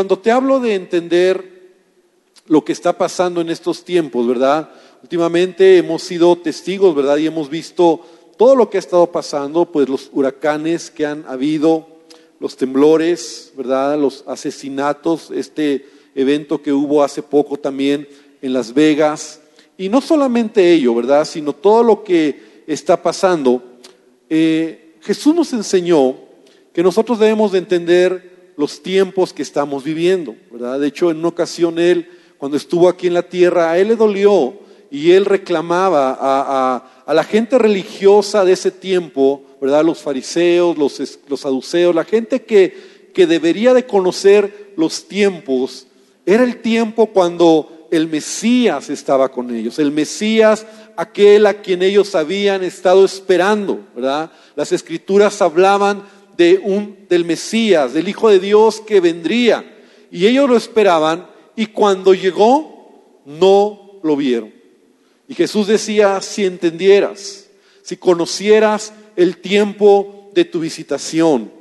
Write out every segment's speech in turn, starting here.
cuando te hablo de entender lo que está pasando en estos tiempos, ¿verdad? Últimamente hemos sido testigos, ¿verdad? Y hemos visto todo lo que ha estado pasando, pues los huracanes que han habido, los temblores, ¿verdad? Los asesinatos, este evento que hubo hace poco también en Las Vegas. Y no solamente ello, ¿verdad? Sino todo lo que está pasando. Eh, Jesús nos enseñó que nosotros debemos de entender los tiempos que estamos viviendo, ¿verdad? De hecho, en una ocasión Él, cuando estuvo aquí en la tierra, a Él le dolió y Él reclamaba a, a la gente religiosa de ese tiempo, ¿verdad? Los fariseos, los, los saduceos, la gente que, que debería de conocer los tiempos, era el tiempo cuando el Mesías estaba con ellos, el Mesías, aquel a quien ellos habían estado esperando, ¿verdad? Las escrituras hablaban de un, del Mesías, del Hijo de Dios que vendría, y ellos lo esperaban, y cuando llegó, no lo vieron. Y Jesús decía, si entendieras, si conocieras el tiempo de tu visitación.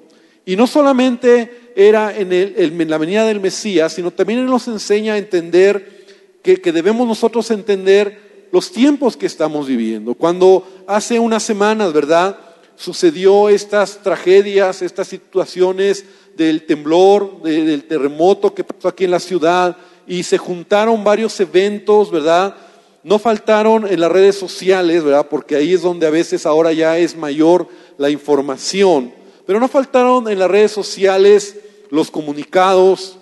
Y no solamente era en, el, la venida del Mesías, sino también nos enseña a entender que, que debemos nosotros entender los tiempos que estamos viviendo. Cuando hace unas semanas, ¿verdad? Sucedió estas tragedias, estas situaciones del temblor, del terremoto que pasó aquí en la ciudad, y se juntaron varios eventos, ¿verdad? No faltaron en las redes sociales, ¿verdad? Porque ahí es donde a veces ahora ya es mayor la información. Pero no faltaron en las redes sociales los comunicados,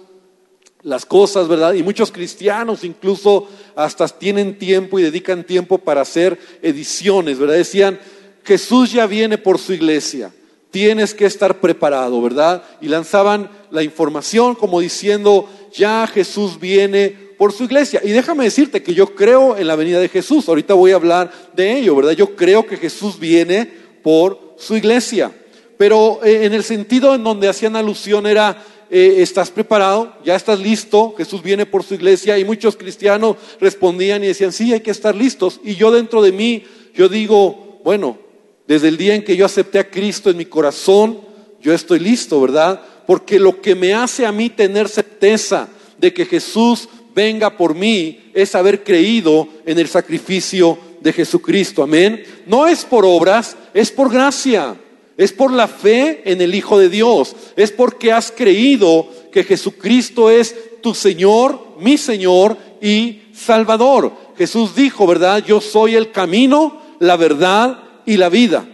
las cosas, ¿verdad? Y muchos cristianos incluso hasta tienen tiempo y dedican tiempo para hacer ediciones, ¿verdad? Decían, Jesús ya viene por su iglesia, tienes que estar preparado, ¿verdad? Y lanzaban la información como diciendo, ya Jesús viene por su iglesia. Y déjame decirte que yo creo en la venida de Jesús. Ahorita voy a hablar de ello, ¿verdad? Yo creo que Jesús viene por su iglesia. Pero eh, en el sentido en donde hacían alusión era, eh, ¿estás preparado? ¿Ya estás listo? Jesús viene por su iglesia. Y muchos cristianos respondían y decían, sí, hay que estar listos. Y yo dentro de mí, yo digo, bueno, desde el día en que yo acepté a Cristo en mi corazón, yo estoy listo, ¿verdad? Porque lo que me hace a mí tener certeza de que Jesús venga por mí es haber creído en el sacrificio de Jesucristo. Amén. No es por obras, es por gracia. Es por la fe en el Hijo de Dios. Es porque has creído que Jesucristo es tu Señor, mi Señor y Salvador. Jesús dijo, ¿verdad? Yo soy el camino, la verdad y la vida.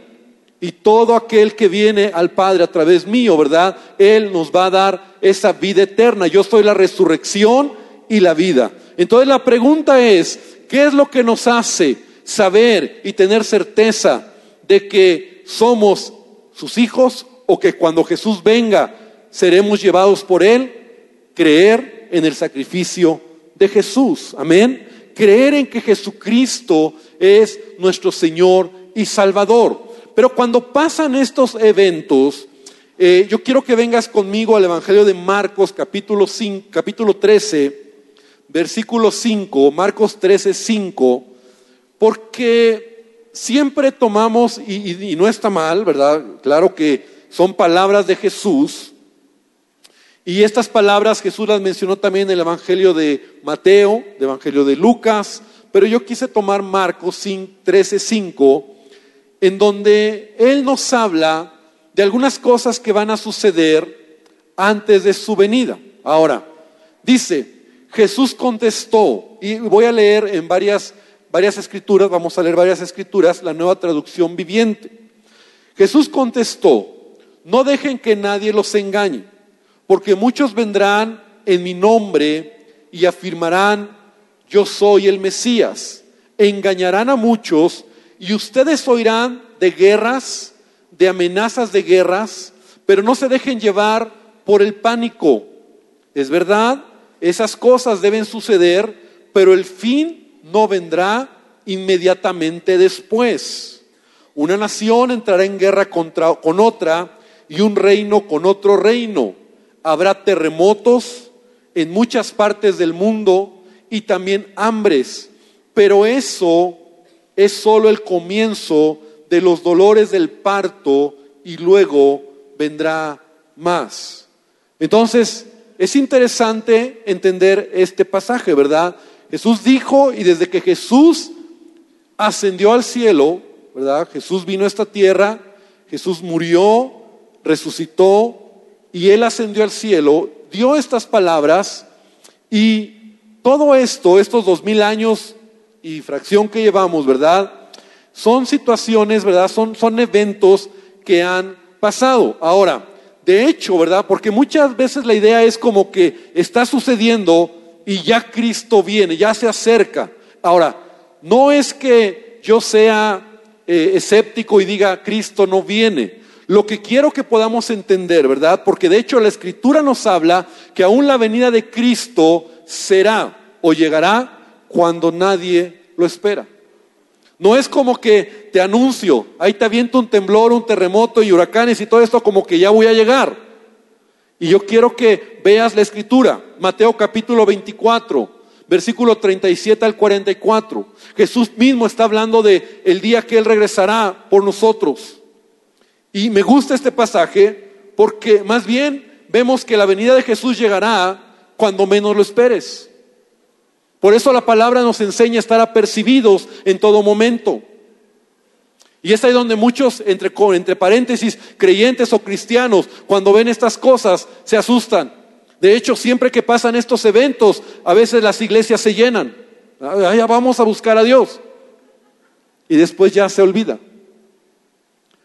Y todo aquel que viene al Padre a través mío, ¿verdad? Él nos va a dar esa vida eterna. Yo soy la resurrección y la vida. Entonces la pregunta es, ¿qué es lo que nos hace saber y tener certeza de que somos sus hijos o que cuando Jesús venga seremos llevados por Él? Creer en el sacrificio de Jesús. Amén. Creer en que Jesucristo es nuestro Señor y Salvador. Pero cuando pasan estos eventos, eh, yo quiero que vengas conmigo al Evangelio de Marcos capítulo, 5, capítulo 13 versículo 5, Marcos 13, 5, porque siempre tomamos, y, no está mal, ¿verdad? Claro que son palabras de Jesús, y estas palabras Jesús las mencionó también en el Evangelio de Mateo, el Evangelio de Lucas, pero yo quise tomar Marcos 13, 5, en donde Él nos habla de algunas cosas que van a suceder antes de su venida. Ahora, dice, Jesús contestó, y voy a leer en varias, varias escrituras, vamos a leer varias escrituras, la nueva traducción viviente. Jesús contestó, no dejen que nadie los engañe, porque muchos vendrán en mi nombre y afirmarán, yo soy el Mesías. Engañarán a muchos y ustedes oirán de guerras, de amenazas de guerras, pero no se dejen llevar por el pánico. Es verdad, esas cosas deben suceder, pero el fin no vendrá inmediatamente después. Una nación entrará en guerra contra, con otra y un reino con otro reino. Habrá terremotos en muchas partes del mundo y también hambres, pero eso es solo el comienzo de los dolores del parto y luego vendrá más. Entonces, es interesante entender este pasaje, ¿verdad? Jesús dijo y desde que Jesús ascendió al cielo, ¿verdad? Jesús vino a esta tierra, Jesús murió, resucitó y él ascendió al cielo, dio estas palabras y todo esto, estos dos mil años y fracción que llevamos, ¿verdad? Son situaciones, ¿verdad? Son, son eventos que han pasado. Ahora, de hecho, ¿verdad? Porque muchas veces la idea es como que está sucediendo y ya Cristo viene, ya se acerca. Ahora, no es que yo sea eh, escéptico y diga Cristo no viene. Lo que quiero que podamos entender, ¿verdad? Porque de hecho la escritura nos habla que aún la venida de Cristo será o llegará cuando nadie lo espera. No es como que te anuncio, ahí te aviento un temblor, un terremoto y huracanes y todo esto como que ya voy a llegar. Y yo quiero que veas la escritura, Mateo capítulo 24, versículo 37 al 44. Jesús mismo está hablando de el día que él regresará por nosotros. Y me gusta este pasaje porque más bien vemos que la venida de Jesús llegará cuando menos lo esperes. Por eso la palabra nos enseña a estar apercibidos en todo momento. Y es ahí donde muchos, entre, entre paréntesis, creyentes o cristianos, cuando ven estas cosas, se asustan. De hecho, siempre que pasan estos eventos, a veces las iglesias se llenan. Ah, ya vamos a buscar a Dios. Y después ya se olvida.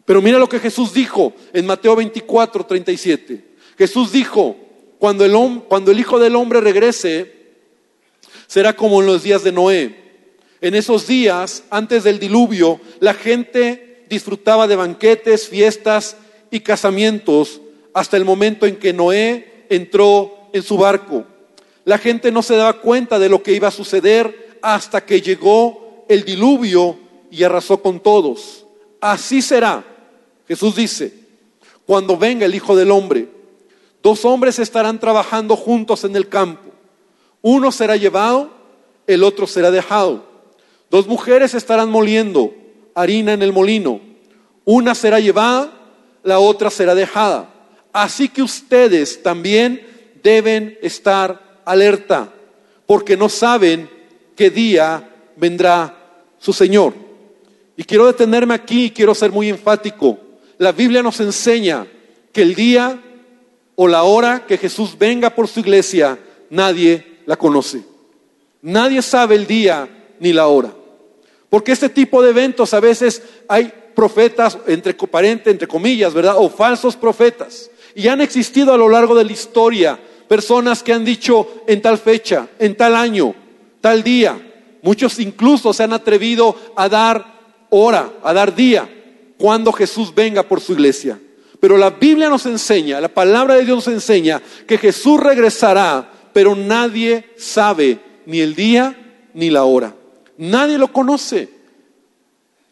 Pero mira lo que Jesús dijo en Mateo 24, 37. Jesús dijo, cuando el, cuando el Hijo del Hombre regrese, será como en los días de Noé. En esos días, antes del diluvio, la gente disfrutaba de banquetes, fiestas y casamientos hasta el momento en que Noé entró en su barco. La gente no se daba cuenta de lo que iba a suceder hasta que llegó el diluvio y arrasó con todos. Así será, Jesús dice, cuando venga el Hijo del Hombre. Dos hombres estarán trabajando juntos en el campo. Uno será llevado, el otro será dejado. Dos mujeres estarán moliendo harina en el molino. Una será llevada, la otra será dejada. Así que ustedes también deben estar alerta, porque no saben qué día vendrá su Señor. Y quiero detenerme aquí y quiero ser muy enfático. La Biblia nos enseña que el día o la hora que Jesús venga por su iglesia, nadie la conoce. Nadie sabe el día ni la hora. Porque este tipo de eventos a veces hay profetas, entre parentes, entre comillas, ¿verdad? O falsos profetas. Y han existido a lo largo de la historia personas que han dicho en tal fecha, en tal año, tal día. Muchos incluso se han atrevido a dar hora, a dar día, cuando Jesús venga por su iglesia. Pero la Biblia nos enseña, la palabra de Dios nos enseña que Jesús regresará pero nadie sabe ni el día ni la hora. Nadie lo conoce.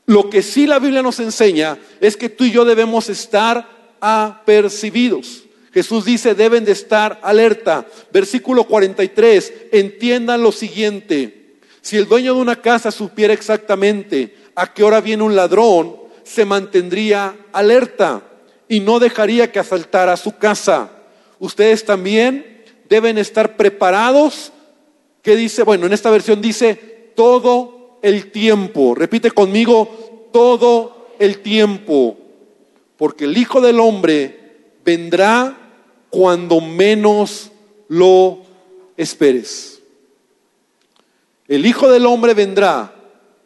Lo que sí la Biblia nos enseña es que tú y yo debemos estar apercibidos. Jesús dice, deben de estar alerta. Versículo 43, entiendan lo siguiente. Si el dueño de una casa supiera exactamente a qué hora viene un ladrón, se mantendría alerta y no dejaría que asaltara su casa. Ustedes también deben estar preparados. ¿Qué dice? Bueno, en esta versión dice todo el tiempo. Repite conmigo, todo el tiempo. Porque el Hijo del Hombre vendrá cuando menos lo esperes. El Hijo del Hombre vendrá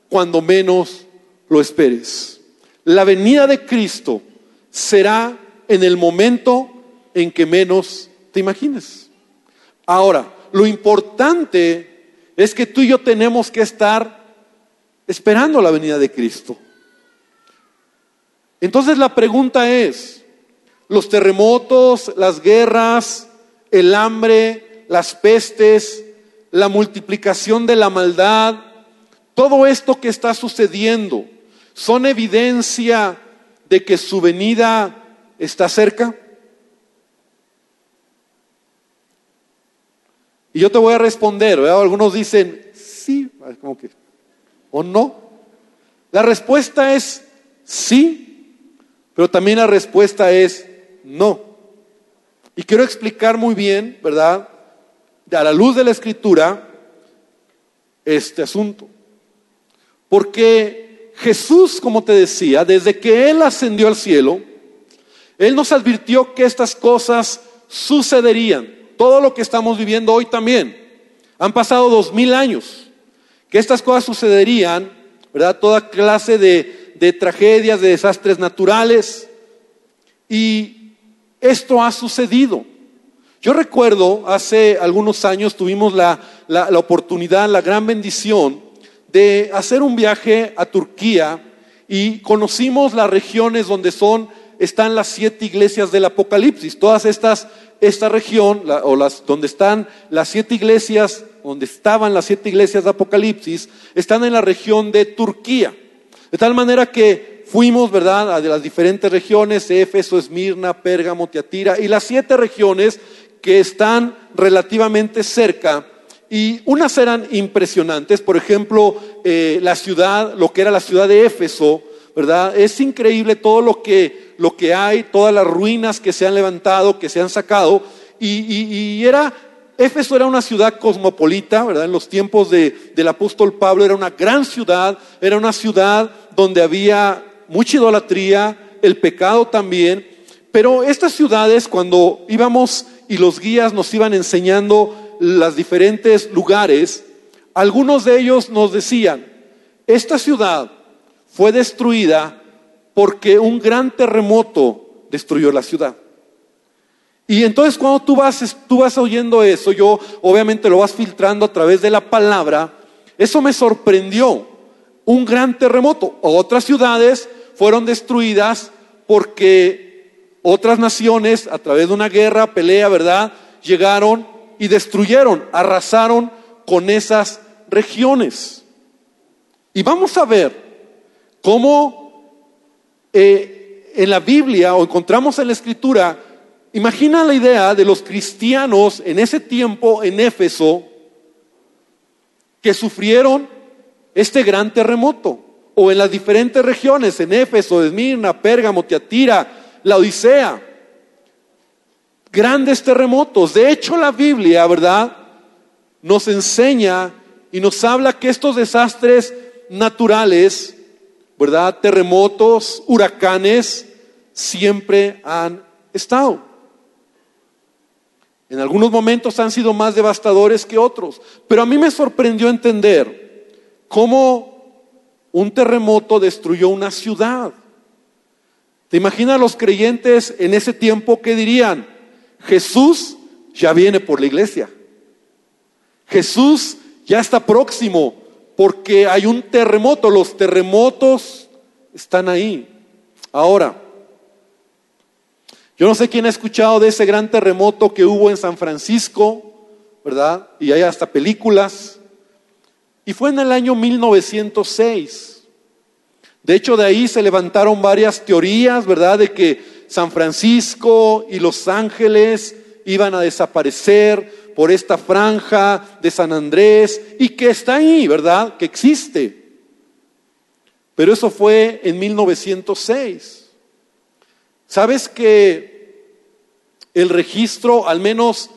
cuando menos lo esperes. La venida de Cristo será en el momento en que menos te imagines. Ahora, lo importante es que tú y yo tenemos que estar esperando la venida de Cristo. Entonces la pregunta es, los terremotos, las guerras, el hambre, las pestes, la multiplicación de la maldad, todo esto que está sucediendo, ¿son evidencia de que su venida está cerca? Y yo te voy a responder, Algunos dicen sí, como que, o no. La respuesta es sí, pero también la respuesta es no. Y quiero explicar muy bien, ¿verdad? A la luz de la escritura, este asunto. Porque Jesús, como te decía, desde que Él ascendió al cielo, Él nos advirtió que estas cosas sucederían. Todo lo que estamos viviendo hoy también. Han pasado dos mil años. Que estas cosas sucederían, ¿verdad? Toda clase de, tragedias, de desastres naturales. Y esto ha sucedido. Yo recuerdo, hace algunos años tuvimos la, la, oportunidad, la gran bendición de hacer un viaje a Turquía y conocimos las regiones donde son, están las siete iglesias del Apocalipsis. Todas estas, esta región, o las, donde están las siete iglesias, donde estaban las siete iglesias de Apocalipsis, están en la región de Turquía. De tal manera que fuimos, ¿verdad?, a las diferentes regiones, Éfeso, Esmirna, Pérgamo, Tiatira, y las siete regiones que están relativamente cerca y unas eran impresionantes, por ejemplo, eh, la ciudad, lo que era la ciudad de Éfeso, ¿verdad? Es increíble todo lo que, lo que hay, todas las ruinas que se han levantado, que se han sacado, y, era, Éfeso era una ciudad cosmopolita, ¿verdad? En los tiempos de, del apóstol Pablo era una gran ciudad, era una ciudad donde había mucha idolatría, el pecado también, pero estas ciudades cuando íbamos y los guías nos iban enseñando los diferentes lugares, algunos de ellos nos decían, esta ciudad fue destruida porque un gran terremoto destruyó la ciudad. Y entonces cuando tú vas, tú vas oyendo eso, yo obviamente lo vas filtrando a través de la palabra, eso me sorprendió. Un gran terremoto. Otras ciudades fueron destruidas porque otras naciones, a través de una guerra, pelea, ¿verdad? Llegaron y destruyeron, arrasaron con esas regiones. Y vamos a ver cómo eh, en la Biblia o encontramos en la Escritura, imagina la idea de los cristianos en ese tiempo en Éfeso que sufrieron este gran terremoto, o en las diferentes regiones, en Éfeso, Esmirna, Pérgamo, Tiatira, la Odisea, grandes terremotos. De hecho, la Biblia, ¿verdad? Nos enseña y nos habla que estos desastres naturales, ¿verdad? Terremotos, huracanes, siempre han estado. En algunos momentos han sido más devastadores que otros, pero a mí me sorprendió entender cómo un terremoto destruyó una ciudad. ¿Te imaginas los creyentes en ese tiempo que dirían? Jesús ya viene por la iglesia. Jesús ya está próximo porque hay un terremoto. Los terremotos están ahí. Ahora, yo no sé quién ha escuchado de ese gran terremoto que hubo en San Francisco, ¿verdad? Y hay hasta películas. Y fue en el año 1906. De hecho, de ahí se levantaron varias teorías, ¿verdad? De que San Francisco y Los Ángeles iban a desaparecer por esta franja de San Andrés y que está ahí, ¿verdad? Que existe. Pero eso fue en 1906. ¿Sabes que el registro, al menos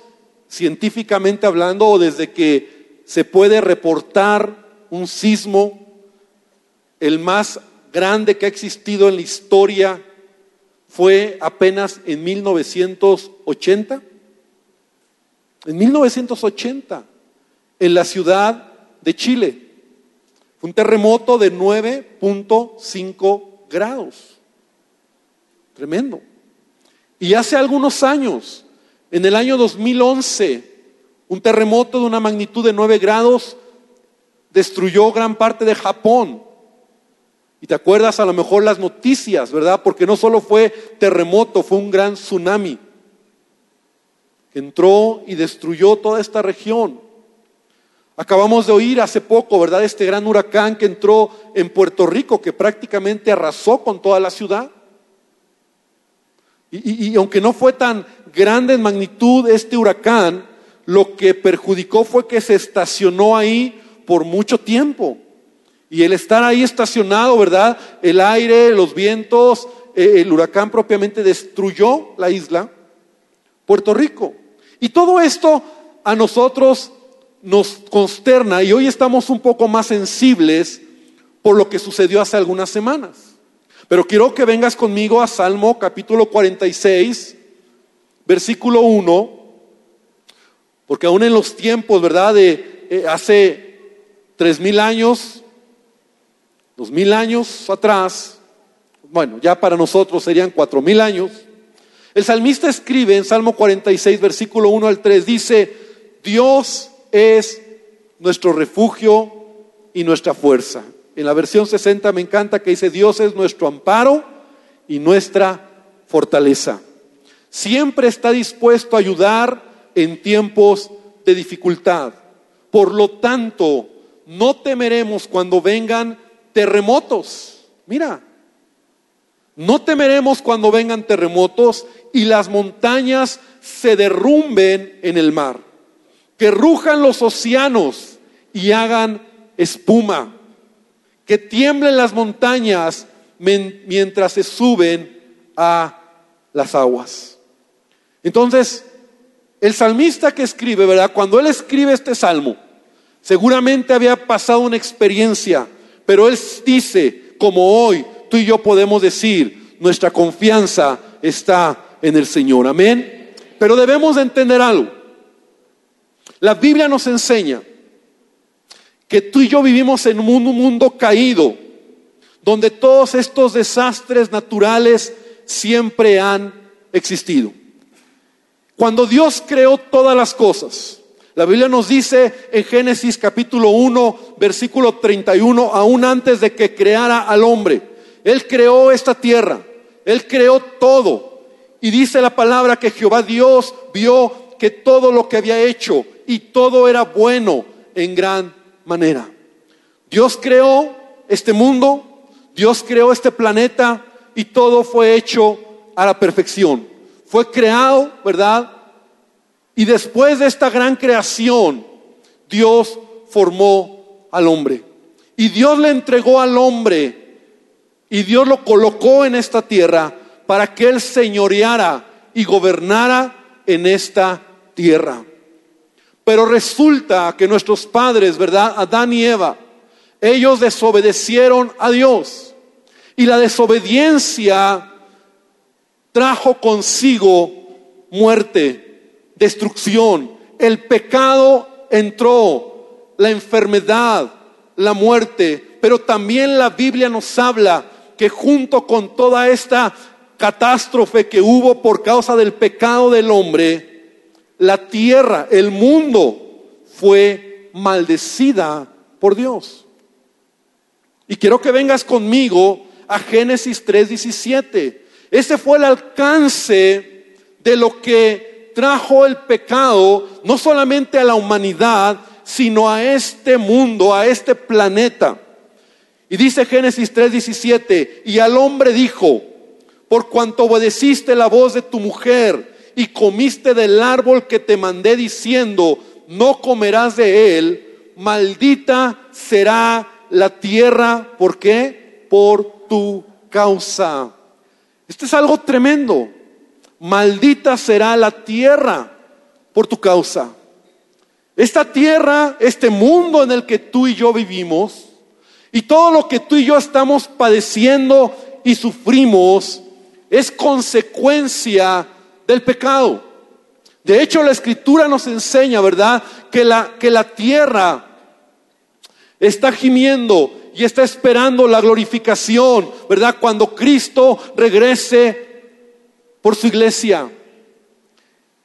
científicamente hablando, o desde que se puede reportar un sismo, el más grande que ha existido en la historia fue apenas en 1980. En 1980, en la ciudad de Chile. Fue un terremoto de 9.5 grados. Tremendo. Y hace algunos años, en el año 2011, un terremoto de una magnitud de 9 grados destruyó gran parte de Japón. Y te acuerdas a lo mejor las noticias, ¿verdad? Porque no solo fue terremoto, fue un gran tsunami entró y destruyó toda esta región. Acabamos de oír hace poco, ¿verdad? Este gran huracán que entró en Puerto Rico, que prácticamente arrasó con toda la ciudad. Y, y, aunque no fue tan grande en magnitud este huracán, lo que perjudicó fue que se estacionó ahí por mucho tiempo. Y el estar ahí estacionado, ¿verdad? El aire, los vientos, eh, el huracán propiamente destruyó la isla, Puerto Rico. Y todo esto a nosotros nos consterna y hoy estamos un poco más sensibles por lo que sucedió hace algunas semanas. Pero quiero que vengas conmigo a Salmo capítulo 46, versículo 1, porque aún en los tiempos, ¿verdad? De eh, hace tres mil años, dos mil años atrás, bueno, ya para nosotros serían cuatro mil años, el salmista escribe en Salmo 46, versículo 1 al 3, dice, Dios es nuestro refugio y nuestra fuerza. En la versión 60 me encanta que dice, Dios es nuestro amparo y nuestra fortaleza. Siempre está dispuesto a ayudar en tiempos de dificultad. Por lo tanto, no temeremos cuando vengan terremotos. Mira, no temeremos cuando vengan terremotos y las montañas se derrumben en el mar. Que rujan los océanos y hagan espuma que tiemblen las montañas mientras se suben a las aguas. Entonces, el salmista que escribe, ¿verdad? Cuando él escribe este salmo, seguramente había pasado una experiencia, pero él dice, como hoy tú y yo podemos decir, nuestra confianza está en el Señor. Amén. Pero debemos de entender algo. La Biblia nos enseña que tú y yo vivimos en un mundo caído, donde todos estos desastres naturales siempre han existido. Cuando Dios creó todas las cosas, la Biblia nos dice en Génesis capítulo 1, versículo 31, aún antes de que creara al hombre, Él creó esta tierra, Él creó todo. Y dice la palabra que Jehová Dios vio que todo lo que había hecho y todo era bueno en gran manera. Dios creó este mundo, Dios creó este planeta y todo fue hecho a la perfección. Fue creado, ¿verdad? Y después de esta gran creación, Dios formó al hombre. Y Dios le entregó al hombre y Dios lo colocó en esta tierra para que él señoreara y gobernara en esta tierra. Pero resulta que nuestros padres, ¿verdad? Adán y Eva, ellos desobedecieron a Dios. Y la desobediencia trajo consigo muerte, destrucción. El pecado entró, la enfermedad, la muerte. Pero también la Biblia nos habla que junto con toda esta catástrofe que hubo por causa del pecado del hombre, la tierra, el mundo fue maldecida por Dios. Y quiero que vengas conmigo a Génesis 3:17. Ese fue el alcance de lo que trajo el pecado, no solamente a la humanidad, sino a este mundo, a este planeta. Y dice Génesis 3:17, y al hombre dijo, por cuanto obedeciste la voz de tu mujer, y comiste del árbol que te mandé diciendo, no comerás de él, maldita será la tierra. ¿Por qué? Por tu causa. Esto es algo tremendo. Maldita será la tierra por tu causa. Esta tierra, este mundo en el que tú y yo vivimos, y todo lo que tú y yo estamos padeciendo y sufrimos, es consecuencia del pecado. De hecho, la escritura nos enseña, ¿verdad? Que la, que la tierra está gimiendo y está esperando la glorificación, ¿verdad? Cuando Cristo regrese por su iglesia.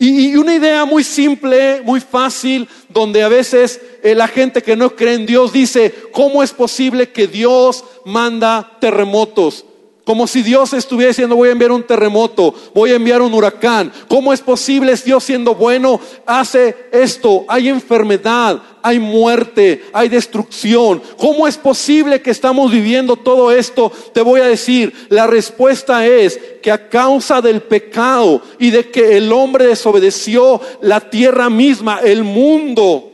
Y, una idea muy simple, muy fácil, donde a veces eh, la gente que no cree en Dios dice, ¿cómo es posible que Dios manda terremotos? Como si Dios estuviera diciendo, voy a enviar un terremoto, voy a enviar un huracán. ¿Cómo es posible? Dios siendo bueno, hace esto. Hay enfermedad, hay muerte, hay destrucción. ¿Cómo es posible que estamos viviendo todo esto? Te voy a decir, la respuesta es que a causa del pecado y de que el hombre desobedeció, la tierra misma, el mundo,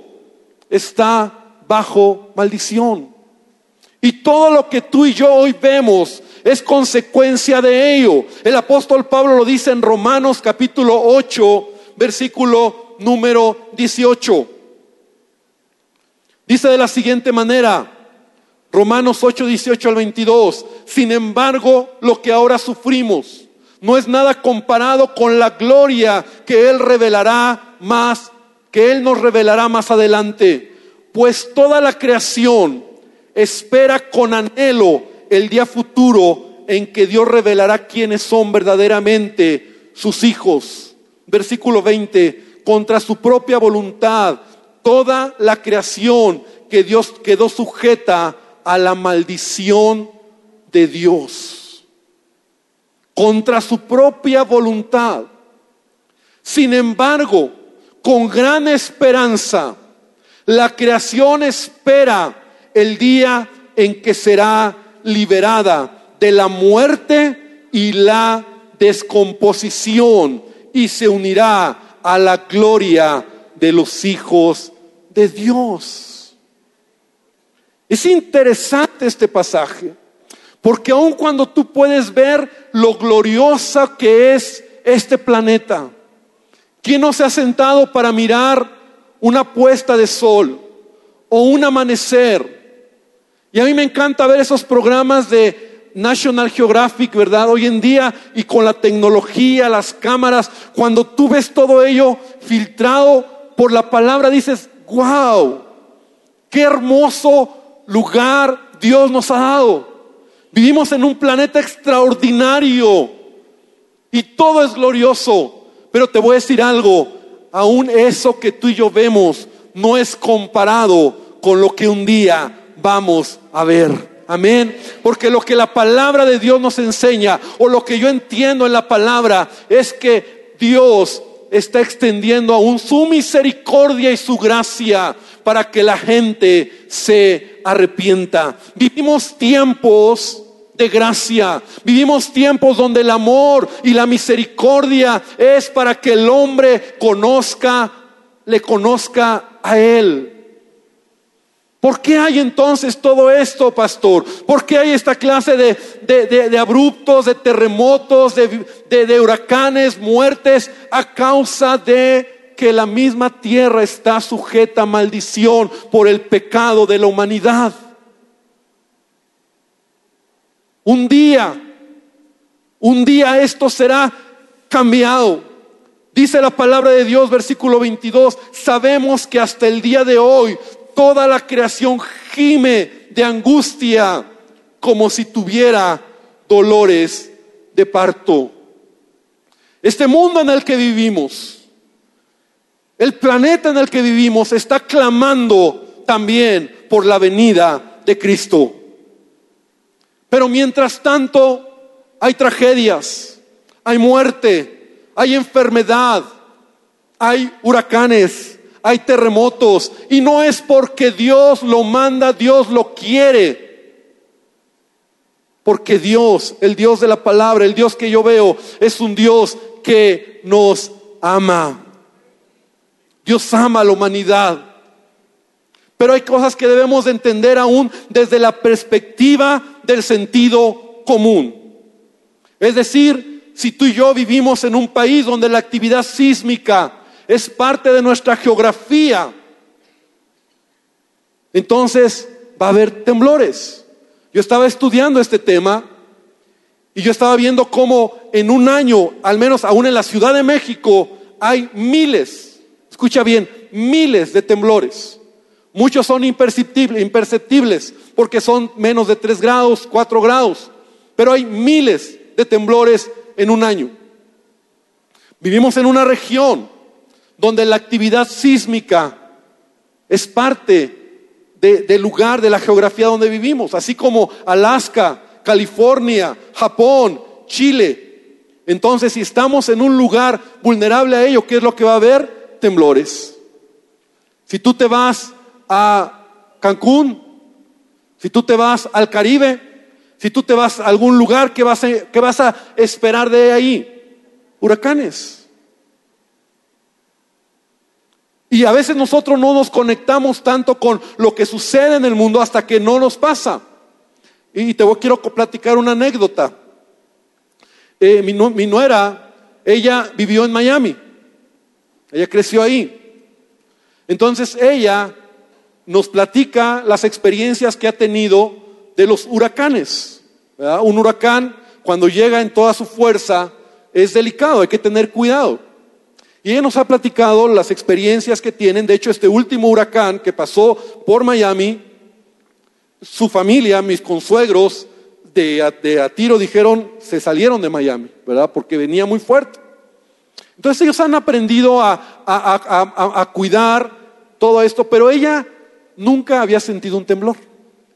está bajo maldición. Y todo lo que tú y yo hoy vemos es consecuencia de ello. El apóstol Pablo lo dice en Romanos capítulo 8, versículo número 18. Dice de la siguiente manera, Romanos 8, 18 al 22, sin embargo, lo que ahora sufrimos no es nada comparado con la gloria que Él revelará más, que Él nos revelará más adelante, pues toda la creación espera con anhelo el día futuro en que Dios revelará quiénes son verdaderamente sus hijos. Versículo 20, contra su propia voluntad toda la creación que Dios quedó sujeta a la maldición de Dios, contra su propia voluntad. Sin embargo, con gran esperanza, la creación espera el día en que será liberada de la muerte y la descomposición y se unirá a la gloria de los hijos de Dios. Es interesante este pasaje, porque aun cuando tú puedes ver lo gloriosa que es este planeta, ¿quién no se ha sentado para mirar una puesta de sol o un amanecer? Y a mí me encanta ver esos programas de National Geographic, ¿verdad? Hoy en día y con la tecnología, las cámaras, cuando tú ves todo ello filtrado por la palabra, dices, wow, qué hermoso lugar Dios nos ha dado. Vivimos en un planeta extraordinario y todo es glorioso. Pero te voy a decir algo, aún eso que tú y yo vemos no es comparado con lo que un día vamos a ver. Amén. Porque lo que la palabra de Dios nos enseña, o lo que yo entiendo en la palabra, es que Dios está extendiendo aún su misericordia y su gracia para que la gente se arrepienta. Vivimos tiempos de gracia. Vivimos tiempos donde el amor y la misericordia es para que el hombre conozca, le conozca a Él. ¿Por qué hay entonces todo esto, pastor? ¿Por qué hay esta clase de, abruptos, de terremotos, de, huracanes, muertes a causa de que la misma tierra está sujeta a maldición por el pecado de la humanidad? Un día, un día esto será cambiado. Dice la palabra de Dios, versículo 22, sabemos que hasta el día de hoy toda la creación gime de angustia como si tuviera dolores de parto. Este mundo en el que vivimos, el planeta en el que vivimos está clamando también por la venida de Cristo. Pero mientras tanto hay tragedias, hay muerte, hay enfermedad, hay huracanes, hay terremotos y no es porque Dios lo manda, Dios lo quiere. Porque Dios, el Dios de la palabra, el Dios que yo veo, es un Dios que nos ama. Dios ama a la humanidad. Pero hay cosas que debemos entender aún desde la perspectiva del sentido común. Es decir, si tú y yo vivimos en un país donde la actividad sísmica es parte de nuestra geografía. Entonces va a haber temblores. Yo estaba estudiando este tema y yo estaba viendo cómo en un año, al menos aún en la Ciudad de México, hay miles, escucha bien, miles de temblores. Muchos son imperceptibles, imperceptibles porque son menos de 3 grados, 4 grados, pero hay miles de temblores en un año. Vivimos en una región donde la actividad sísmica es parte del lugar, de la geografía donde vivimos, así como Alaska, California, Japón, Chile. Entonces, si estamos en un lugar vulnerable a ello, ¿qué es lo que va a haber? Temblores. Si tú te vas a Cancún, si tú te vas al Caribe, si tú te vas a algún lugar, ¿qué vas a, qué vas a esperar de ahí? Huracanes. Y a veces nosotros no nos conectamos tanto con lo que sucede en el mundo hasta que no nos pasa. Y te voy, quiero platicar una anécdota. Eh, mi, nuera, ella vivió en Miami. Ella creció ahí. Entonces ella nos platica las experiencias que ha tenido de los huracanes. Un huracán, cuando llega en toda su fuerza, es delicado, hay que tener cuidado. Y ella nos ha platicado las experiencias que tienen. De hecho, este último huracán que pasó por Miami, su familia, mis consuegros de, de a tiro dijeron, se salieron de Miami, ¿verdad? Porque venía muy fuerte. Entonces ellos han aprendido a, a, cuidar todo esto, pero ella nunca había sentido un temblor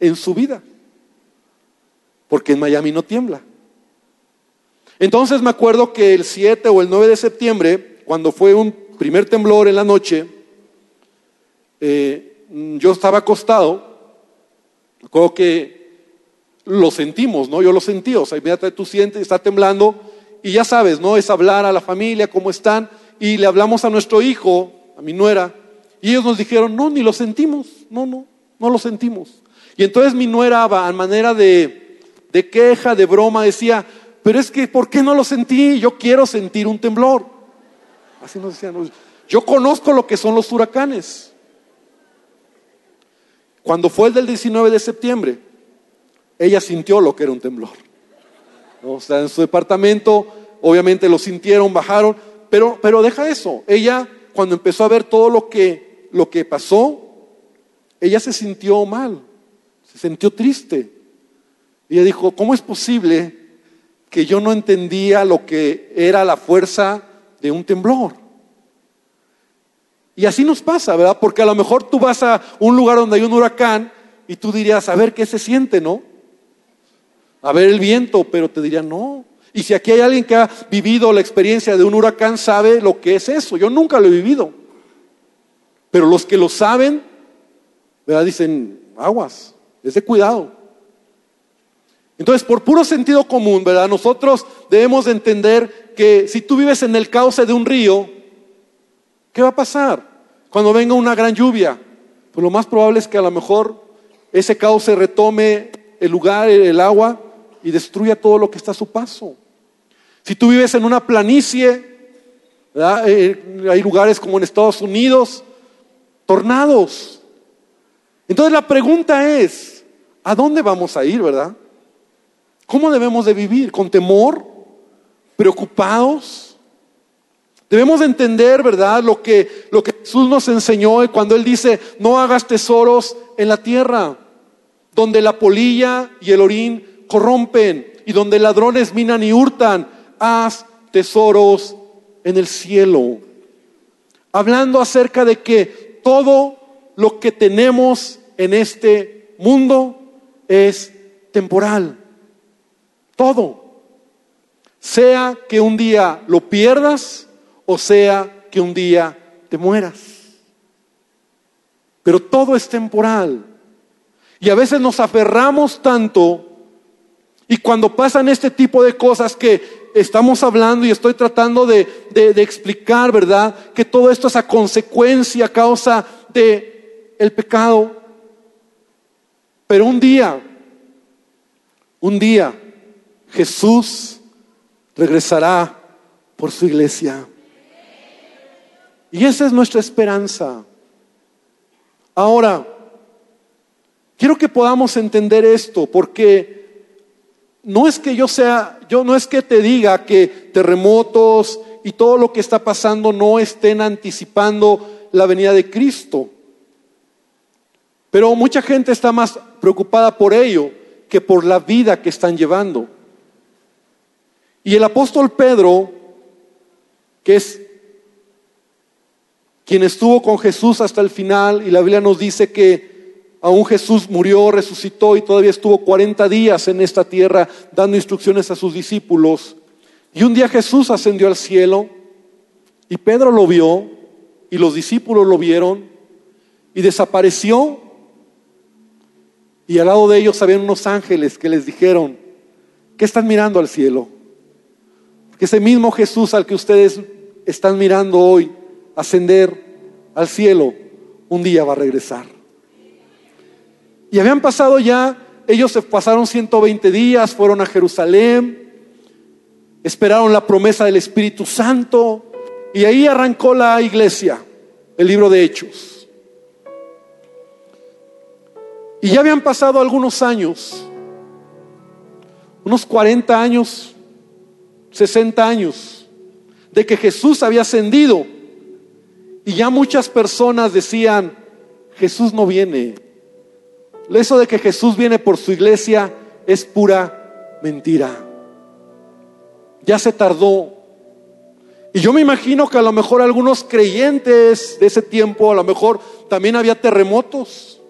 en su vida, porque en Miami no tiembla. Entonces me acuerdo que el 7 o el 9 de septiembre, cuando fue un primer temblor en la noche, eh, yo estaba acostado, acuerdo que lo sentimos, ¿no? Yo lo sentí, o sea, inmediatamente tú sientes, está temblando, y ya sabes, ¿no? Es hablar a la familia, cómo están, y le hablamos a nuestro hijo, a mi nuera, y ellos nos dijeron, no, ni lo sentimos, no, no, no lo sentimos. Y entonces mi nuera, a manera de, de queja, de broma, decía, pero es que, ¿por qué no lo sentí? Yo quiero sentir un temblor. Así nos decían, yo conozco lo que son los huracanes. Cuando fue el del 19 de septiembre, ella sintió lo que era un temblor. O sea, en su departamento, obviamente lo sintieron, bajaron, pero, pero deja eso. Ella, cuando empezó a ver todo lo que, lo que pasó, ella se sintió mal, se sintió triste. Y ella dijo, ¿cómo es posible que yo no entendía lo que era la fuerza de un temblor? Y así nos pasa, ¿verdad? Porque a lo mejor tú vas a un lugar donde hay un huracán y tú dirías, a ver qué se siente, ¿no? a ver el viento, pero te diría no. Y si aquí hay alguien que ha vivido la experiencia de un huracán, sabe lo que es eso. Yo nunca lo he vivido. Pero los que lo saben, ¿verdad? dicen, aguas, es de cuidado. Entonces, por puro sentido común, ¿verdad? Nosotros debemos de entender que si tú vives en el cauce de un río, ¿qué va a pasar cuando venga una gran lluvia? Pues lo más probable es que a lo mejor ese cauce retome el lugar, el agua, y destruya todo lo que está a su paso. Si tú vives en una planicie, eh, hay lugares como en Estados Unidos, tornados. Entonces la pregunta es, ¿a dónde vamos a ir, verdad? ¿Cómo debemos de vivir? ¿Con temor? ¿Preocupados? Debemos de entender, ¿verdad? Lo que, lo que Jesús nos enseñó cuando Él dice, no hagas tesoros en la tierra, donde la polilla y el orín corrompen y donde ladrones minan y hurtan, haz tesoros en el cielo. Hablando acerca de que todo lo que tenemos en este mundo es temporal. Todo. Sea que un día lo pierdas o sea que un día te mueras. Pero todo es temporal. Y a veces nos aferramos tanto y cuando pasan este tipo de cosas que estamos hablando y estoy tratando de, explicar, ¿verdad? Que todo esto es a consecuencia, a causa de el pecado. Pero un día, un día, Jesús regresará por su iglesia. Y esa es nuestra esperanza. Ahora, quiero que podamos entender esto, porque no es que yo sea, yo no es que te diga que terremotos y todo lo que está pasando no estén anticipando la venida de Cristo. Pero mucha gente está más preocupada por ello que por la vida que están llevando. Y el apóstol Pedro, que es quien estuvo con Jesús hasta el final, y la Biblia nos dice que Aún Jesús murió, resucitó y todavía estuvo 40 días en esta tierra dando instrucciones a sus discípulos. Y un día Jesús ascendió al cielo y Pedro lo vio y los discípulos lo vieron y desapareció. Y al lado de ellos habían unos ángeles que les dijeron, ¿qué están mirando al cielo? Que ese mismo Jesús al que ustedes están mirando hoy ascender al cielo, un día va a regresar. Y habían pasado ya, ellos se pasaron 120 días, fueron a Jerusalén, esperaron la promesa del Espíritu Santo, Y ahí arrancó la iglesia, el libro de Hechos. Y ya habían pasado algunos años, unos 40 años, 60 años, de que Jesús había ascendido. Y ya muchas personas decían, Jesús no viene. Eso de que Jesús viene por su iglesia es pura mentira. Ya se tardó. Y yo me imagino que a lo mejor algunos creyentes de ese tiempo, a lo mejor también había terremotos.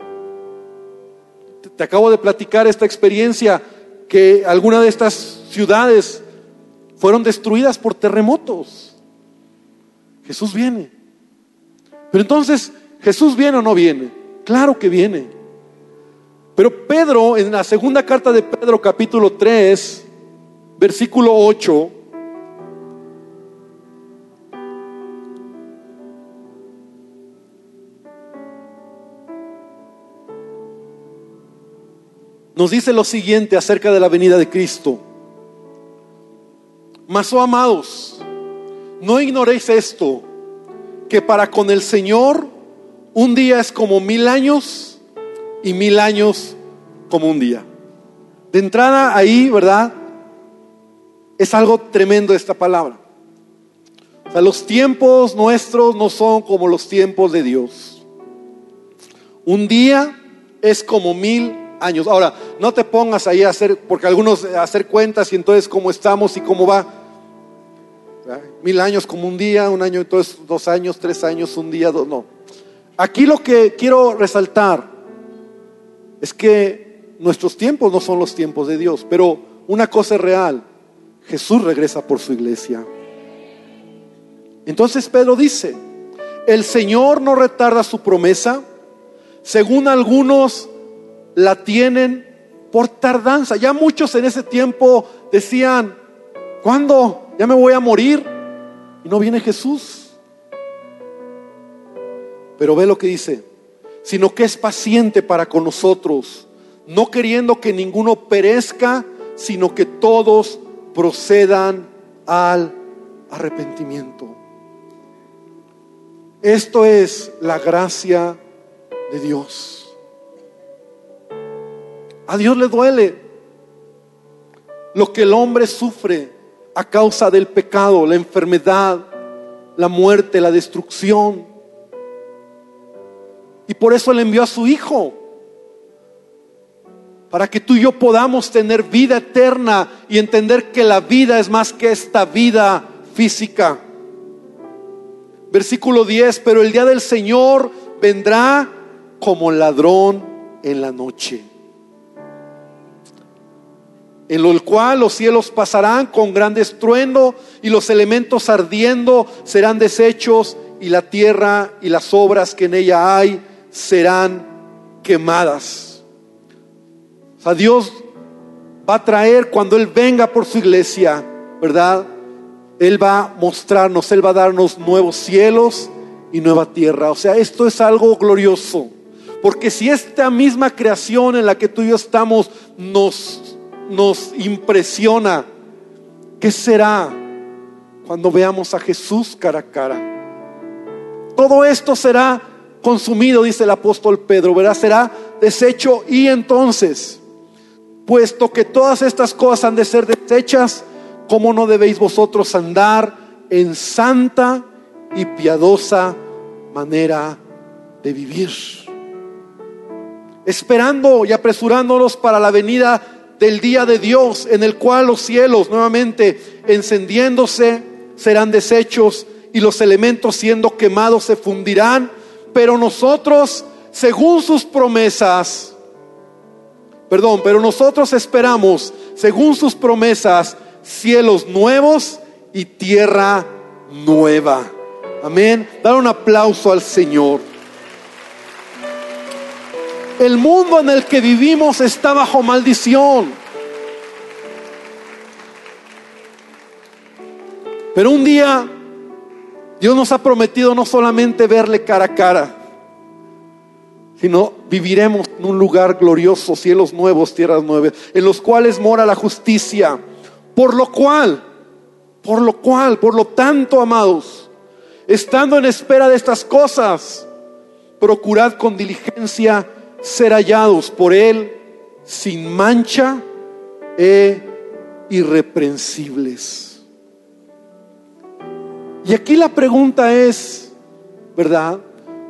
Te acabo de platicar esta experiencia que alguna de estas ciudades fueron destruidas por terremotos. Jesús viene. Pero entonces, ¿Jesús viene o no viene? Claro que viene. Pero Pedro, en la segunda carta de Pedro capítulo 3, versículo 8, nos dice lo siguiente acerca de la venida de Cristo. Mas, oh amados, no ignoréis esto, que para con el Señor un día es como mil años y mil años como un día. De entrada ahí, ¿verdad? Es algo tremendo esta palabra. O sea, los tiempos nuestros no son como los tiempos de Dios. Un día es como mil años. Ahora, no te pongas ahí a hacer, porque algunos a hacer cuentas y entonces cómo estamos y cómo va. Mil años como un día, un año, entonces dos años, tres años, un día, dos, no. Aquí lo que quiero resaltar es que nuestros tiempos no son los tiempos de Dios, pero una cosa es real, Jesús regresa por su iglesia. Entonces Pedro dice, el Señor no retarda su promesa, según algunos la tienen por tardanza. Ya muchos en ese tiempo decían, ¿cuándo? Ya me voy a morir. Y no viene Jesús. Pero ve lo que dice, sino que es paciente para con nosotros, no queriendo que ninguno perezca, sino que todos procedan al arrepentimiento. Esto es la gracia de Dios. A Dios le duele lo que el hombre sufre a causa del pecado, la enfermedad, la muerte, la destrucción. Y por eso le envió a su Hijo, para que tú y yo podamos tener vida eterna y entender que la vida es más que esta vida física. Versículo 10, pero el día del Señor vendrá como ladrón en la noche en lo cual los cielos pasarán con gran estruendo y los elementos ardiendo serán deshechos y la tierra y las obras que en ella hay serán quemadas. O sea, Dios va a traer cuando Él venga por su iglesia, ¿verdad? Él va a mostrarnos, Él va a darnos nuevos cielos y nueva tierra. O sea, esto es algo glorioso. Porque si esta misma creación en la que tú y yo estamos nos nos impresiona. ¿Qué será cuando veamos a Jesús cara a cara? Todo esto será consumido, dice el apóstol Pedro, ¿verdad? Será deshecho y entonces, puesto que todas estas cosas han de ser desechas, ¿cómo no debéis vosotros andar en santa y piadosa manera de vivir? Esperando y apresurándonos para la venida del día de Dios en el cual los cielos nuevamente encendiéndose serán deshechos y los elementos siendo quemados se fundirán, pero nosotros, según sus promesas, perdón, pero nosotros esperamos, según sus promesas, cielos nuevos y tierra nueva. Amén. Dar un aplauso al Señor. El mundo en el que vivimos está bajo maldición. Pero un día Dios nos ha prometido no solamente verle cara a cara, sino viviremos en un lugar glorioso, cielos nuevos, tierras nuevas, en los cuales mora la justicia. Por lo cual, por lo cual, por lo tanto, amados, estando en espera de estas cosas, procurad con diligencia ser hallados por Él sin mancha e irreprensibles. Y aquí la pregunta es, ¿verdad?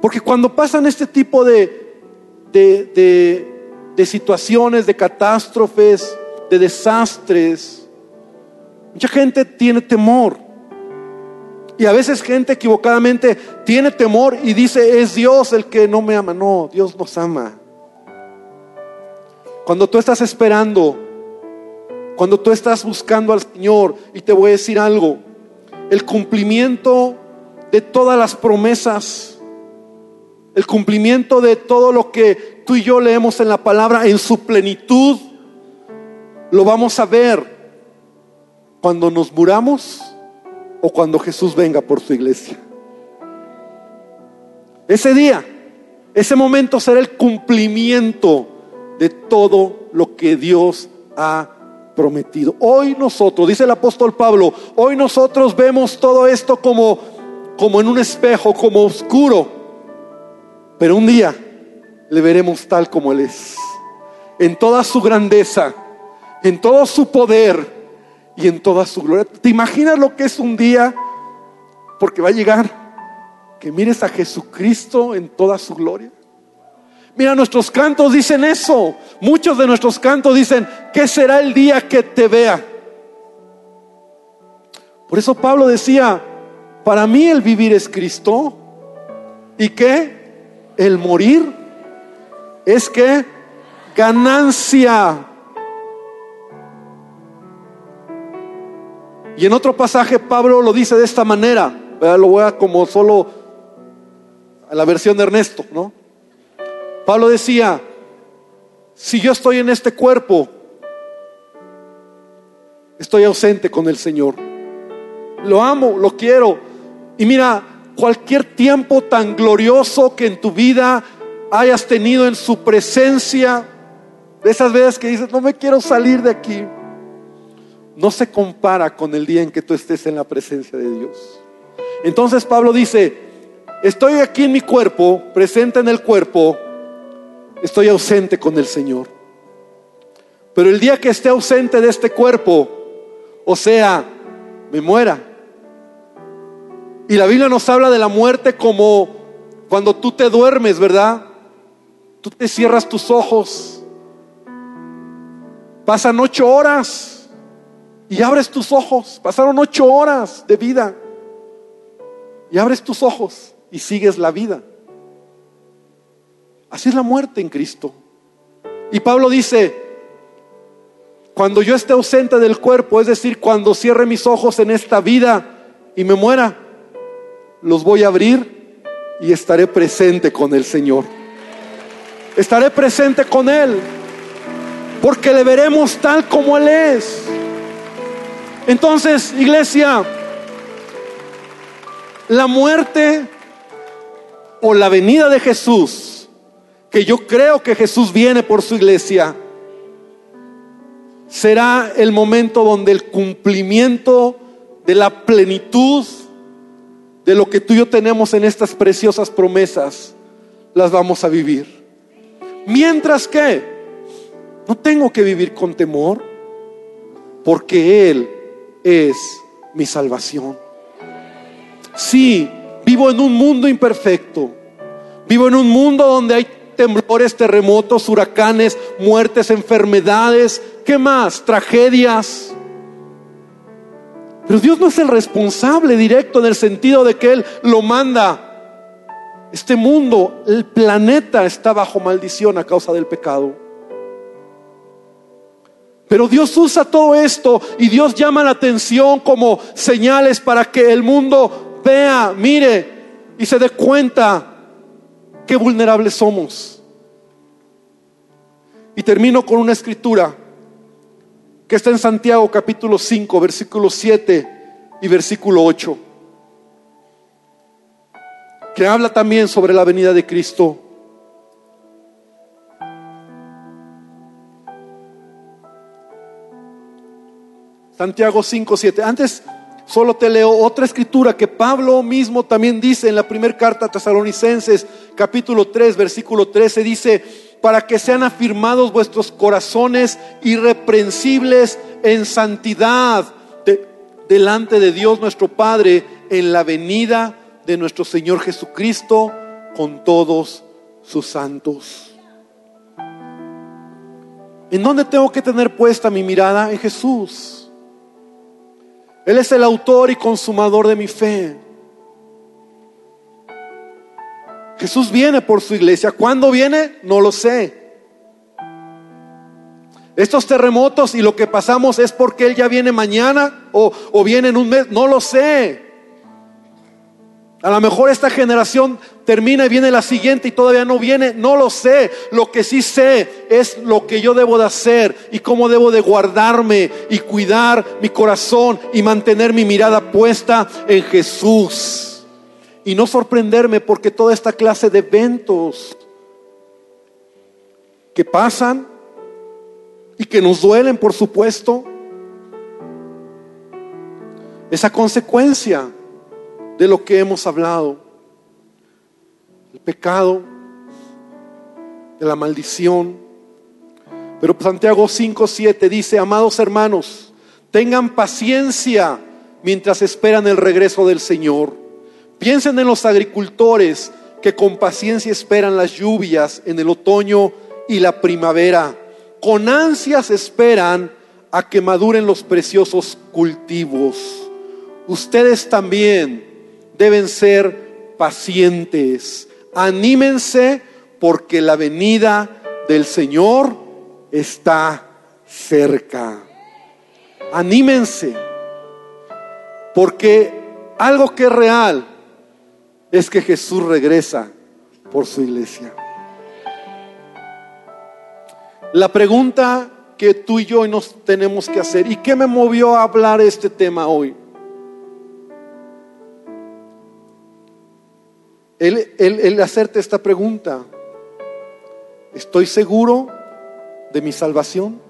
Porque cuando pasan este tipo de, de, de situaciones, de catástrofes, de desastres, mucha gente tiene temor. Y a veces gente equivocadamente tiene temor y dice, es Dios el que no me ama. No, Dios nos ama. Cuando tú estás esperando, cuando tú estás buscando al Señor, y te voy a decir algo, el cumplimiento de todas las promesas, el cumplimiento de todo lo que tú y yo leemos en la palabra en su plenitud, lo vamos a ver cuando nos muramos o cuando Jesús venga por su iglesia. Ese día, ese momento será el cumplimiento de todo lo que Dios ha prometido. Hoy nosotros, dice el apóstol Pablo, hoy nosotros vemos todo esto como como en un espejo, como oscuro. Pero un día le veremos tal como él es. En toda su grandeza, en todo su poder, y en toda su gloria. ¿Te imaginas lo que es un día? Porque va a llegar que mires a Jesucristo en toda su gloria. Mira, nuestros cantos dicen eso. Muchos de nuestros cantos dicen, ¿qué será el día que te vea? Por eso Pablo decía, para mí el vivir es Cristo. ¿Y qué? El morir es que ganancia. Y en otro pasaje Pablo lo dice de esta manera, lo voy a como solo a la versión de Ernesto, ¿no? Pablo decía, si yo estoy en este cuerpo, estoy ausente con el Señor. Lo amo, lo quiero. Y mira, cualquier tiempo tan glorioso que en tu vida hayas tenido en su presencia, de esas veces que dices, no me quiero salir de aquí no se compara con el día en que tú estés en la presencia de Dios. Entonces Pablo dice, estoy aquí en mi cuerpo, presente en el cuerpo, estoy ausente con el Señor. Pero el día que esté ausente de este cuerpo, o sea, me muera. Y la Biblia nos habla de la muerte como cuando tú te duermes, ¿verdad? Tú te cierras tus ojos. Pasan ocho horas y abres tus ojos. Pasaron ocho horas de vida. Y abres tus ojos y sigues la vida. Así es la muerte en Cristo. Y Pablo dice, cuando yo esté ausente del cuerpo, es decir, cuando cierre mis ojos en esta vida y me muera, los voy a abrir y estaré presente con el Señor. Estaré presente con Él, porque le veremos tal como Él es. Entonces, iglesia, la muerte o la venida de Jesús, que yo creo que Jesús viene por su iglesia, será el momento donde el cumplimiento de la plenitud de lo que tú y yo tenemos en estas preciosas promesas, las vamos a vivir. Mientras que no tengo que vivir con temor, porque Él es mi salvación. Sí, vivo en un mundo imperfecto. Vivo en un mundo donde hay temblores, terremotos, huracanes, muertes, enfermedades, ¿qué más? Tragedias. Pero Dios no es el responsable directo en el sentido de que Él lo manda. Este mundo, el planeta está bajo maldición a causa del pecado. Pero Dios usa todo esto y Dios llama la atención como señales para que el mundo vea, mire y se dé cuenta qué vulnerables somos. Y termino con una escritura que está en Santiago capítulo 5, versículo 7 y versículo 8, que habla también sobre la venida de Cristo. Santiago 5, 7. Antes, Solo te leo otra escritura que Pablo mismo también dice en la primera carta a Tesalonicenses, capítulo 3, versículo 13, dice, para que sean afirmados vuestros corazones irreprensibles en santidad delante de Dios nuestro Padre en la venida de nuestro Señor Jesucristo con todos sus santos. ¿En dónde tengo que tener puesta mi mirada? En Jesús. Él es el autor y consumador de mi fe. Jesús viene por su iglesia. ¿Cuándo viene? No lo sé. Estos terremotos y lo que pasamos es porque Él ya viene mañana o, o viene en un mes. No lo sé. A lo mejor esta generación termina y viene la siguiente y todavía no viene. No lo sé. Lo que sí sé es lo que yo debo de hacer y cómo debo de guardarme y cuidar mi corazón y mantener mi mirada puesta en Jesús. Y no sorprenderme porque toda esta clase de eventos que pasan y que nos duelen, por supuesto, esa consecuencia de lo que hemos hablado. El pecado, de la maldición. Pero Santiago 5, 7 dice, amados hermanos, tengan paciencia mientras esperan el regreso del Señor. Piensen en los agricultores que con paciencia esperan las lluvias en el otoño y la primavera. Con ansias esperan a que maduren los preciosos cultivos. Ustedes también deben ser pacientes. Anímense porque la venida del Señor está cerca. Anímense porque algo que es real es que Jesús regresa por su iglesia. La pregunta que tú y yo nos tenemos que hacer, ¿y qué me movió a hablar este tema hoy? El, hacerte esta pregunta. ¿Estoy seguro de mi salvación?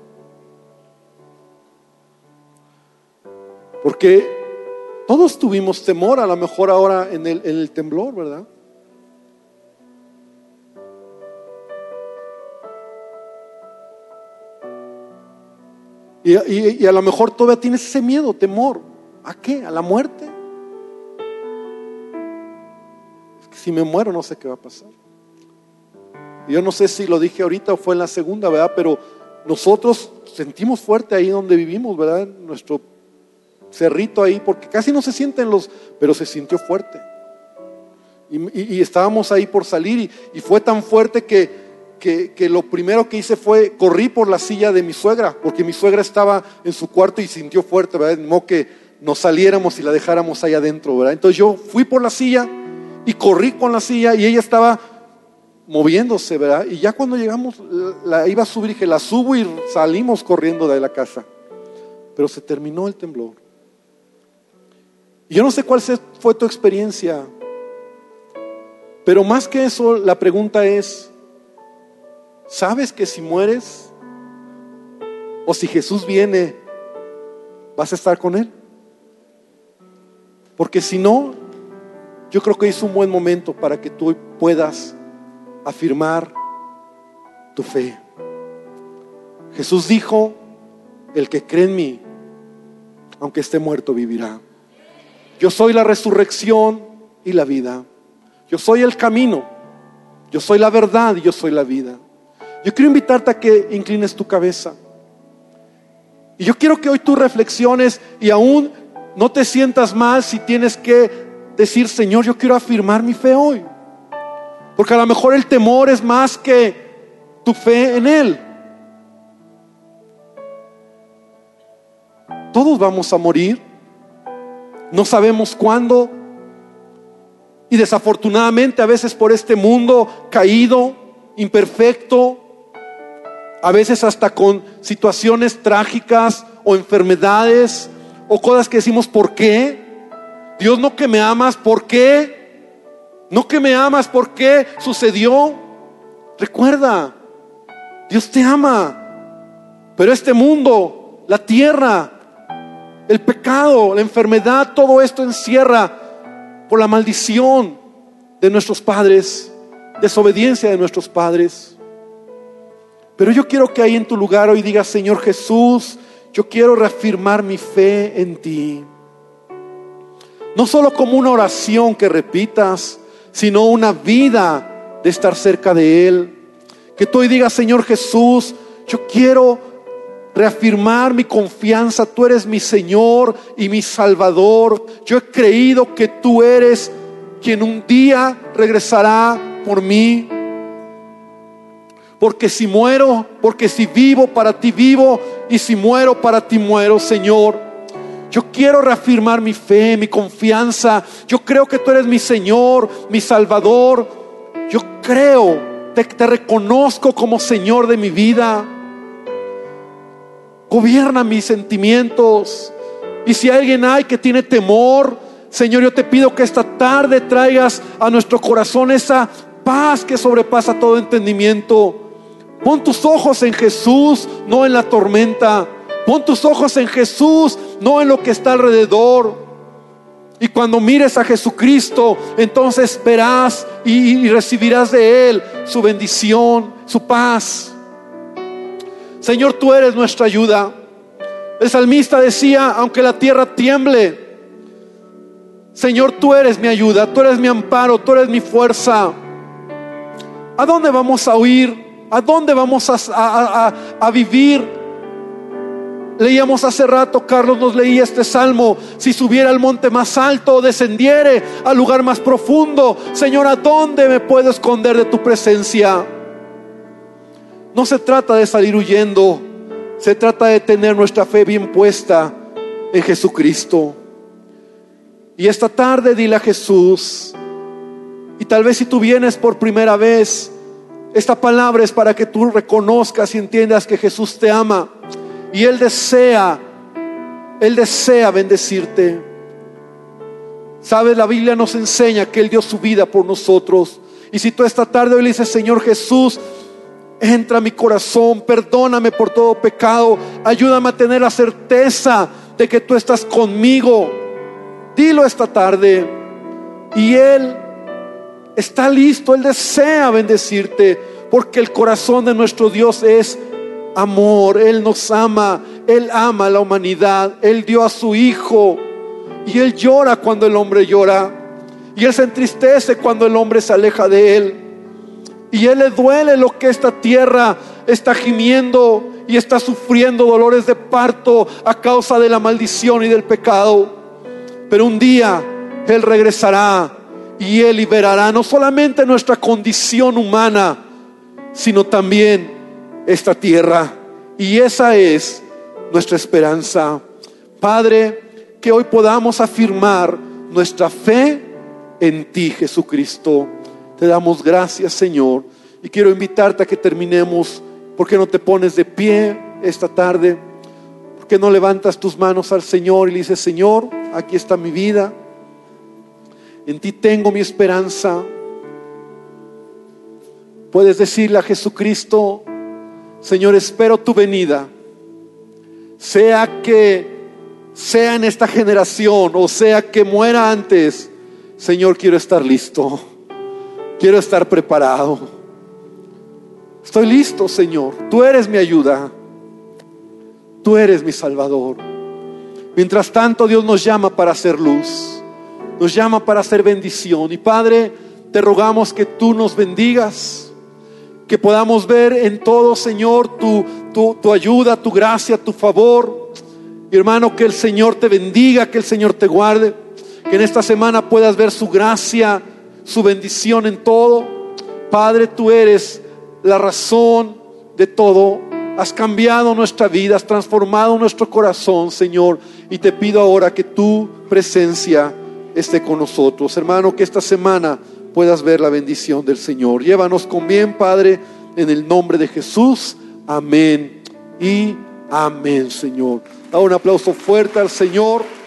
Porque todos tuvimos temor, a lo mejor ahora en el, en el temblor, ¿verdad? Y, y, a lo mejor todavía tienes ese miedo, temor. ¿A qué? ¿A la muerte? Si me muero no sé qué va a pasar. Yo no sé si lo dije ahorita o fue en la segunda, ¿verdad? Pero nosotros sentimos fuerte ahí donde vivimos, ¿verdad? Nuestro cerrito ahí, porque casi no se sienten los, pero se sintió fuerte. Y, estábamos ahí por salir y, fue tan fuerte que, que, lo primero que hice fue, corrí por la silla de mi suegra, porque mi suegra estaba en su cuarto y sintió fuerte, ¿verdad? De que nos saliéramos y la dejáramos ahí adentro, ¿verdad? Entonces yo fui por la silla y corrí con la silla y ella estaba moviéndose, ¿verdad? Y ya cuando llegamos, la iba a subir, dije, la subo y salimos corriendo de la casa. Pero se terminó el temblor. Yo no sé cuál fue tu experiencia, pero más que eso, la pregunta es, ¿sabes que si mueres o si Jesús viene, vas a estar con Él? Porque si no, yo creo que es un buen momento para que tú puedas afirmar tu fe. Jesús dijo, el que cree en mí, aunque esté muerto, vivirá. Yo soy la resurrección y la vida. Yo soy el camino. Yo soy la verdad y yo soy la vida. Yo quiero invitarte a que inclines tu cabeza. Y yo quiero que hoy tú reflexiones y aún no te sientas mal si tienes que decir, Señor, yo quiero afirmar mi fe hoy. Porque a lo mejor el temor es más que tu fe en Él. Todos vamos a morir. No sabemos cuándo. Y desafortunadamente a veces por este mundo caído, imperfecto, a veces hasta con situaciones trágicas o enfermedades o cosas que decimos, ¿por qué? Dios no que me amas, ¿por qué? No que me amas, ¿por qué sucedió? Recuerda, Dios te ama, pero este mundo, la tierra, El pecado, la enfermedad, todo esto encierra por la maldición de nuestros padres, desobediencia de nuestros padres. Pero yo quiero que ahí en tu lugar hoy digas, Señor Jesús, yo quiero reafirmar mi fe en ti. No solo como una oración que repitas, sino una vida de estar cerca de Él. Que tú hoy digas, Señor Jesús, yo quiero reafirmar mi confianza. Tú eres mi Señor y mi Salvador. Yo he creído que tú eres quien un día regresará por mí. Porque si muero, porque si vivo, para ti vivo, y si muero, para ti muero, Señor. Yo quiero reafirmar mi fe, mi confianza. Yo creo que tú eres mi Señor, mi Salvador. Yo creo, te, te reconozco como Señor de mi vida. Gobierna mis sentimientos. Y si alguien hay que tiene temor, Señor, yo te pido que esta tarde traigas a nuestro corazón esa paz que sobrepasa todo entendimiento. Pon tus ojos en Jesús, no en la tormenta. Pon tus ojos en Jesús, no en lo que está alrededor. Y cuando mires a Jesucristo, entonces verás y, recibirás de Él su bendición, su paz. Señor, tú eres nuestra ayuda. El salmista decía, aunque la tierra tiemble, Señor, tú eres mi ayuda, tú eres mi amparo, tú eres mi fuerza. ¿A dónde vamos a huir? ¿A dónde vamos a, a vivir? Leíamos hace rato, Carlos nos leía este salmo, si subiera al monte más alto descendiere al lugar más profundo, Señor, ¿a dónde me puedo esconder de tu presencia? No se trata de salir huyendo, se trata de tener nuestra fe bien puesta en Jesucristo. Y esta tarde dile a Jesús, y tal vez si tú vienes por primera vez, esta palabra es para que tú reconozcas y entiendas que Jesús te ama y Él desea, Él desea bendecirte. Sabes, la Biblia nos enseña que Él dio su vida por nosotros. Y si tú esta tarde hoy le dices, Señor Jesús, entra a mi corazón, perdóname por todo pecado, ayúdame a tener la certeza de que tú estás conmigo. Dilo esta tarde. Y Él está listo, Él desea bendecirte, porque el corazón de nuestro Dios es amor, Él nos ama, Él ama a la humanidad, Él dio a su Hijo y Él llora cuando el hombre llora y Él se entristece cuando el hombre se aleja de Él y Él le duele lo que esta tierra está gimiendo y está sufriendo dolores de parto a causa de la maldición y del pecado. Pero un día Él regresará y Él liberará no solamente nuestra condición humana, sino también esta tierra. Y esa es nuestra esperanza. Padre, que hoy podamos afirmar nuestra fe en ti, Jesucristo. Te damos gracias, Señor. Y quiero invitarte a que terminemos. ¿Por qué no te pones de pie esta tarde? ¿Por qué no levantas tus manos al Señor y le dices, Señor, aquí está mi vida? En ti tengo mi esperanza. Puedes decirle a Jesucristo, Señor, espero tu venida. Sea que sea en esta generación o sea que muera antes, Señor, quiero estar listo. Quiero estar preparado. Estoy listo, Señor. Tú eres mi ayuda. Tú eres mi Salvador. Mientras tanto, Dios nos llama para hacer luz. Nos llama para hacer bendición. Y Padre, te rogamos que tú nos bendigas que podamos ver en todo, Señor, tu, tu, ayuda, tu gracia, tu favor. Y hermano, que el Señor te bendiga, que el Señor te guarde, que en esta semana puedas ver su gracia, su bendición en todo. Padre, tú eres la razón de todo. Has cambiado nuestra vida, has transformado nuestro corazón, Señor. Y te pido ahora que tu presencia esté con nosotros. Hermano, que esta semana puedas ver la bendición del Señor. Llévanos con bien, Padre, en el nombre de Jesús. Amén y amén, Señor. Da un aplauso fuerte al Señor.